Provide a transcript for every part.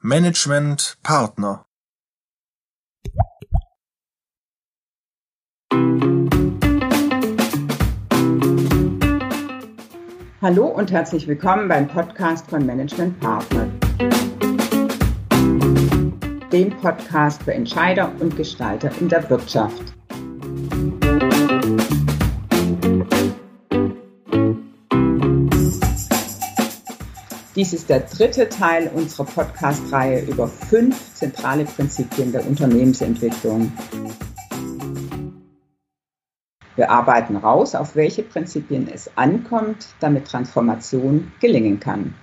Management Partner Hallo und herzlich willkommen beim Podcast von Management Partner, dem Podcast für Entscheider und Gestalter in der Wirtschaft. Dies ist der dritte Teil unserer Podcast-Reihe über fünf zentrale Prinzipien der Unternehmensentwicklung. Wir arbeiten raus, auf welche Prinzipien es ankommt, damit Transformation gelingen kann.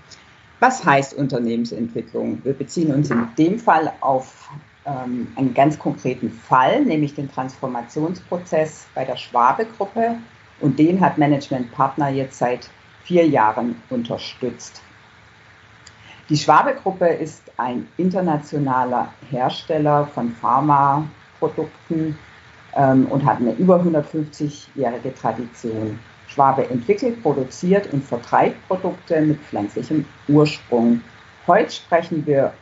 Was heißt Unternehmensentwicklung? Wir beziehen uns in dem Fall auf ähm, einen ganz konkreten Fall, nämlich den Transformationsprozess bei der Schwabe-Gruppe. Und den hat Management Partner jetzt seit vier Jahren unterstützt. Die Schwabe-Gruppe ist ein internationaler Hersteller von Pharmaprodukten ähm, und hat eine über 150-jährige Tradition. Schwabe entwickelt, produziert und vertreibt Produkte mit pflanzlichem Ursprung. Heute sprechen wir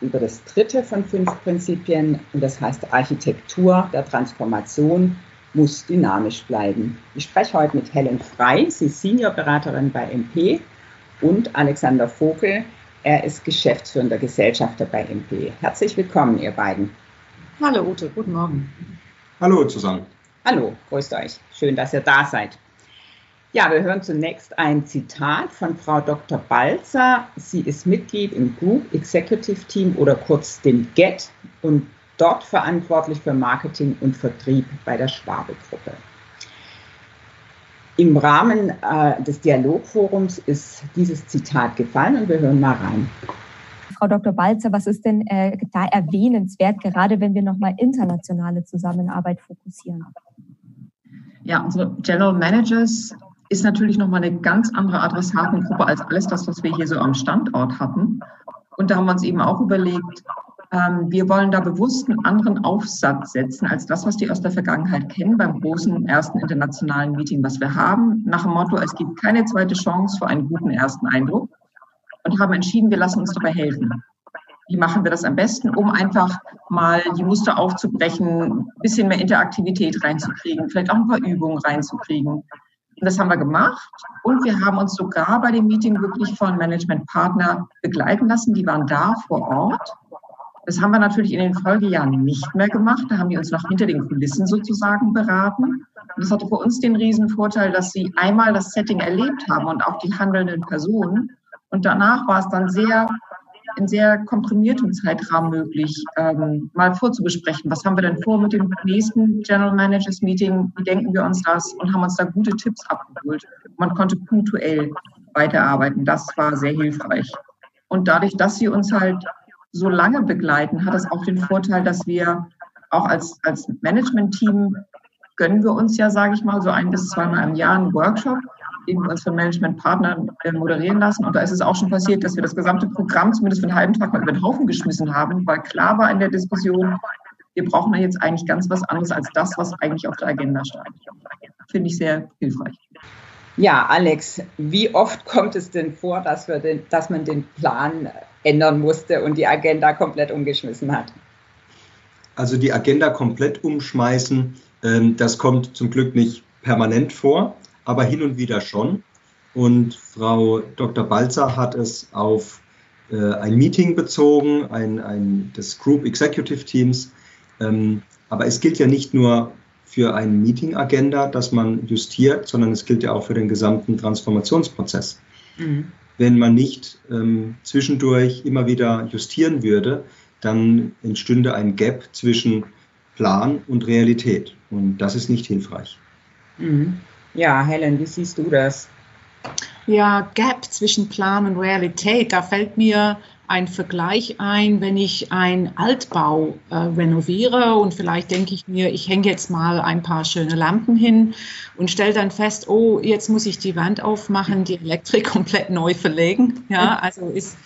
über das dritte von fünf Prinzipien und das heißt Architektur der Transformation muss dynamisch bleiben. Ich spreche heute mit Helen Frei, sie ist Seniorberaterin bei MP und Alexander Vogel, er ist geschäftsführender Gesellschafter bei MP. Herzlich willkommen, ihr beiden. Hallo Ute, guten Morgen. Hallo zusammen. Hallo, grüßt euch. Schön, dass ihr da seid. Ja, wir hören zunächst ein Zitat von Frau Dr. Balzer. Sie ist Mitglied im Group Executive Team oder kurz dem GET und dort verantwortlich für Marketing und Vertrieb bei der Schwabe-Gruppe. Im Rahmen äh, des Dialogforums ist dieses Zitat gefallen und wir hören mal rein. Frau Dr. Balzer, was ist denn äh, da erwähnenswert, gerade wenn wir nochmal internationale Zusammenarbeit fokussieren? Ja, unsere General Managers ist natürlich nochmal eine ganz andere Adressatengruppe als alles das, was wir hier so am Standort hatten. Und da haben wir uns eben auch überlegt, ähm, wir wollen da bewusst einen anderen Aufsatz setzen als das, was die aus der Vergangenheit kennen beim großen ersten internationalen Meeting, was wir haben, nach dem Motto, es gibt keine zweite Chance für einen guten ersten Eindruck und haben entschieden, wir lassen uns dabei helfen. Wie machen wir das am besten, um einfach mal die Muster aufzubrechen, ein bisschen mehr Interaktivität reinzukriegen, vielleicht auch ein paar Übungen reinzukriegen. Und das haben wir gemacht. Und wir haben uns sogar bei dem Meeting wirklich von Managementpartner begleiten lassen. Die waren da vor Ort das haben wir natürlich in den Folgejahren nicht mehr gemacht. Da haben die uns noch hinter den Kulissen sozusagen beraten. Und das hatte für uns den riesen Vorteil, dass sie einmal das Setting erlebt haben und auch die handelnden Personen. Und danach war es dann sehr in sehr komprimiertem Zeitrahmen möglich, ähm, mal vorzubesprechen. Was haben wir denn vor mit dem nächsten General Managers Meeting? Wie denken wir uns das? Und haben uns da gute Tipps abgeholt. Man konnte punktuell weiterarbeiten. Das war sehr hilfreich. Und dadurch, dass sie uns halt so lange begleiten, hat das auch den Vorteil, dass wir auch als, als Management-Team gönnen wir uns ja, sage ich mal, so ein bis zweimal im Jahr einen Workshop, den wir uns von Management-Partnern äh, moderieren lassen. Und da ist es auch schon passiert, dass wir das gesamte Programm zumindest für einen halben Tag mal über den Haufen geschmissen haben, weil klar war in der Diskussion, wir brauchen da jetzt eigentlich ganz was anderes als das, was eigentlich auf der Agenda stand. Finde ich sehr hilfreich. Ja, Alex, wie oft kommt es denn vor, dass, den, dass man den Plan ändern musste und die Agenda komplett umgeschmissen hat? Also die Agenda komplett umschmeißen, ähm, das kommt zum Glück nicht permanent vor, aber hin und wieder schon. Und Frau Dr. Balzer hat es auf äh, ein Meeting bezogen, ein, ein, des Group Executive Teams. Ähm, aber es gilt ja nicht nur für eine Meeting-Agenda, dass man justiert, sondern es gilt ja auch für den gesamten Transformationsprozess. Mhm. Wenn man nicht ähm, zwischendurch immer wieder justieren würde, dann entstünde ein Gap zwischen Plan und Realität. Und das ist nicht hilfreich. Mhm. Ja, Helen, wie siehst du das? Ja, Gap zwischen Plan und Realität, da fällt mir ein Vergleich ein, wenn ich ein Altbau äh, renoviere und vielleicht denke ich mir, ich hänge jetzt mal ein paar schöne Lampen hin und stelle dann fest, oh, jetzt muss ich die Wand aufmachen, die Elektrik komplett neu verlegen. Ja, also ist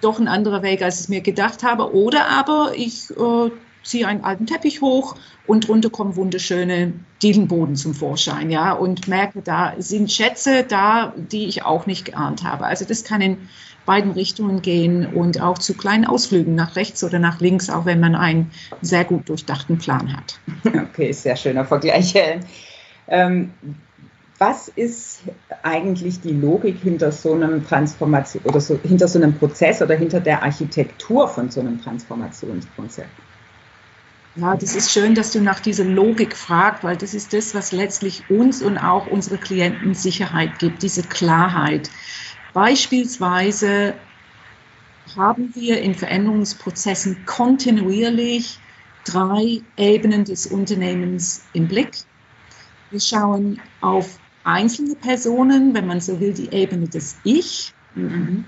doch ein anderer Weg, als ich mir gedacht habe. Oder aber ich äh, ziehe einen alten Teppich hoch und drunter kommen wunderschöne Dielenboden zum Vorschein, ja, und merke, da sind Schätze da, die ich auch nicht geahnt habe. Also das kann in beiden Richtungen gehen und auch zu kleinen Ausflügen nach rechts oder nach links, auch wenn man einen sehr gut durchdachten Plan hat. Okay, sehr schöner Vergleich. Ähm, was ist eigentlich die Logik hinter so einem Transformation oder so, hinter so einem Prozess oder hinter der Architektur von so einem Transformationskonzept? Ja, das ist schön, dass du nach dieser Logik fragst, weil das ist das, was letztlich uns und auch unsere Klienten Sicherheit gibt, diese Klarheit. Beispielsweise haben wir in Veränderungsprozessen kontinuierlich drei Ebenen des Unternehmens im Blick. Wir schauen auf einzelne Personen, wenn man so will, die Ebene des Ich, mhm.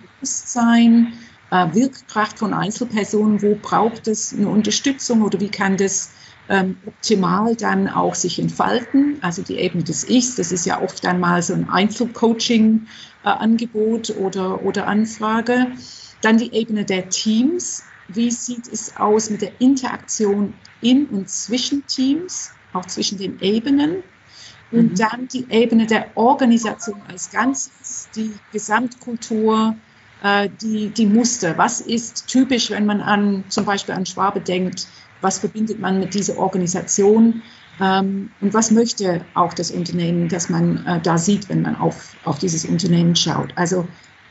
Äh, Wirkkraft von Einzelpersonen, wo braucht es eine Unterstützung oder wie kann das ähm, optimal dann auch sich entfalten. Also die Ebene des Ichs, das ist ja oft einmal so ein Einzelcoaching-Angebot äh, oder, oder Anfrage. Dann die Ebene der Teams. Wie sieht es aus mit der Interaktion in und zwischen Teams, auch zwischen den Ebenen? Und mhm. dann die Ebene der Organisation als Ganzes, die Gesamtkultur, äh, die, die Muster. Was ist typisch, wenn man an zum Beispiel an Schwabe denkt? Was verbindet man mit dieser Organisation? Ähm, und was möchte auch das Unternehmen, das man äh, da sieht, wenn man auf, auf dieses Unternehmen schaut? Also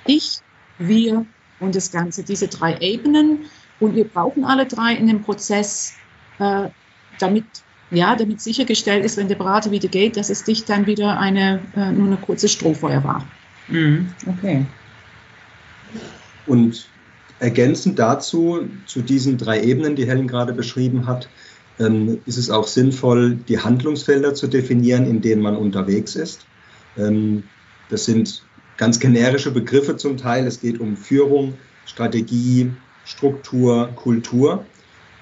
ich, wir und das Ganze, diese drei Ebenen. Und wir brauchen alle drei in dem Prozess, äh, damit ja, damit sichergestellt ist, wenn der Berater wieder geht, dass es dich dann wieder eine, äh, nur eine kurze Strohfeuer war. Mhm. Okay. Und ergänzend dazu, zu diesen drei Ebenen, die Helen gerade beschrieben hat, ähm, ist es auch sinnvoll, die Handlungsfelder zu definieren, in denen man unterwegs ist. Ähm, das sind ganz generische Begriffe zum Teil. Es geht um Führung, Strategie, Struktur, Kultur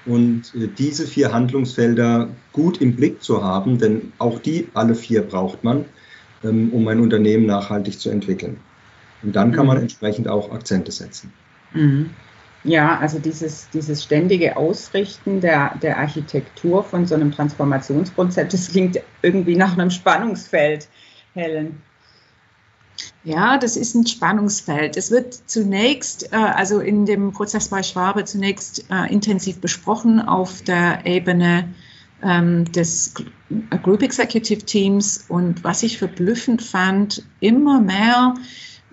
und äh, diese vier Handlungsfelder gut im Blick zu haben, denn auch die alle vier braucht man, ähm, um ein Unternehmen nachhaltig zu entwickeln. Und dann kann man mhm. entsprechend auch Akzente setzen. Mhm. Ja, also dieses, dieses ständige Ausrichten der, der Architektur von so einem Transformationskonzept, das klingt irgendwie nach einem Spannungsfeld, Helen. Ja, das ist ein Spannungsfeld. Es wird zunächst, äh, also in dem Prozess bei Schwabe, zunächst äh, intensiv besprochen auf der Ebene ähm, des Group Executive Teams. Und was ich verblüffend fand, immer mehr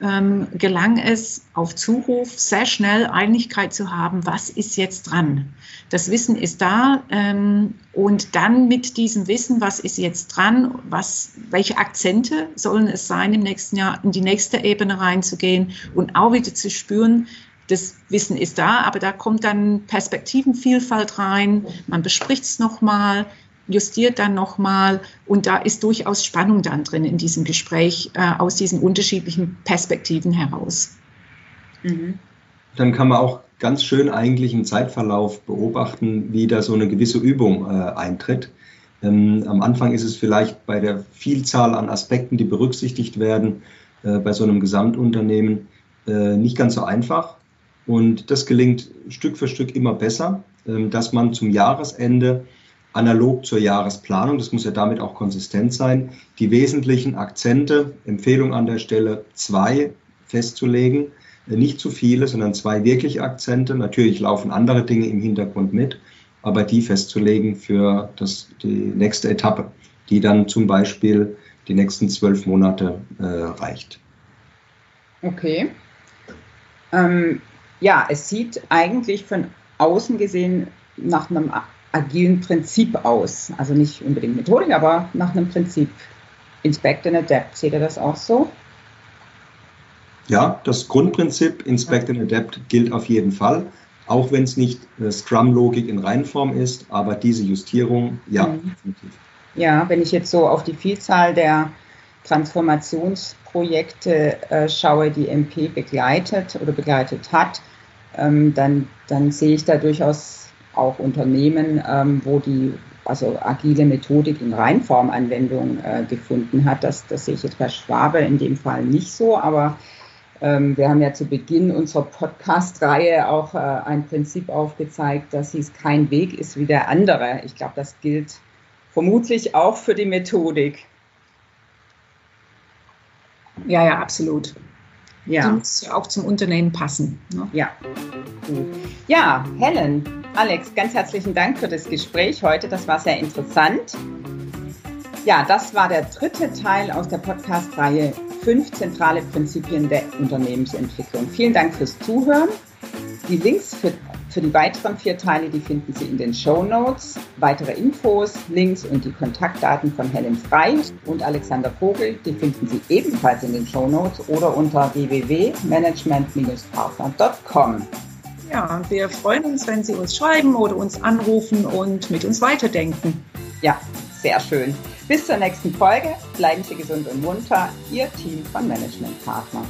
ähm, gelang es auf Zuruf sehr schnell Einigkeit zu haben, was ist jetzt dran. Das Wissen ist da ähm, und dann mit diesem Wissen, was ist jetzt dran, was, welche Akzente sollen es sein, im nächsten Jahr in die nächste Ebene reinzugehen und auch wieder zu spüren, das Wissen ist da, aber da kommt dann Perspektivenvielfalt rein, man bespricht es nochmal, justiert dann nochmal und da ist durchaus Spannung dann drin in diesem Gespräch äh, aus diesen unterschiedlichen Perspektiven heraus. Mhm. Dann kann man auch ganz schön eigentlich im Zeitverlauf beobachten, wie da so eine gewisse Übung äh, eintritt. Ähm, am Anfang ist es vielleicht bei der Vielzahl an Aspekten, die berücksichtigt werden, äh, bei so einem Gesamtunternehmen äh, nicht ganz so einfach. Und das gelingt Stück für Stück immer besser, ähm, dass man zum Jahresende analog zur Jahresplanung, das muss ja damit auch konsistent sein, die wesentlichen Akzente, Empfehlung an der Stelle zwei festzulegen, äh, nicht zu viele, sondern zwei wirkliche Akzente. Natürlich laufen andere Dinge im Hintergrund mit, aber die festzulegen für das, die nächste Etappe, die dann zum Beispiel die nächsten zwölf Monate äh, reicht. Okay. Ähm, ja, es sieht eigentlich von außen gesehen nach einem agilen Prinzip aus. Also nicht unbedingt Methodik, aber nach einem Prinzip. Inspect and Adapt, seht ihr das auch so? Ja, das Grundprinzip Inspect and Adapt gilt auf jeden Fall, auch wenn es nicht äh, Scrum-Logik in Reihenform ist, aber diese Justierung, ja, mhm. definitiv. Ja, wenn ich jetzt so auf die Vielzahl der Transformationsprojekte äh, schaue, die MP begleitet oder begleitet hat, ähm, dann, dann sehe ich da durchaus auch Unternehmen, ähm, wo die also agile Methodik in Reinformanwendung äh, gefunden hat. Das, das sehe ich jetzt bei Schwabe in dem Fall nicht so, aber Ähm, wir haben ja zu Beginn unserer Podcast-Reihe auch äh, ein Prinzip aufgezeigt, dass es kein Weg ist wie der andere. Ich glaube, das gilt vermutlich auch für die Methodik. Ja, ja, absolut. Ja. Die muss auch zum Unternehmen passen. Ne? Ja. Ja, Helen, Alex, ganz herzlichen Dank für das Gespräch heute. Das war sehr interessant. Ja, das war der dritte Teil aus der Podcast-Reihe Fünf zentrale Prinzipien der Unternehmensentwicklung. Vielen Dank fürs Zuhören. Die Links für, für die weiteren vier Teile, die finden Sie in den Show Notes. Weitere Infos, Links und die Kontaktdaten von Helen Frei und Alexander Vogel, die finden Sie ebenfalls in den Show Notes oder unter www.management-partner.com. Ja, und wir freuen uns, wenn Sie uns schreiben oder uns anrufen und mit uns weiterdenken. Ja, sehr schön. Bis zur nächsten Folge. Bleiben Sie gesund und munter. Ihr Team von Management Partner.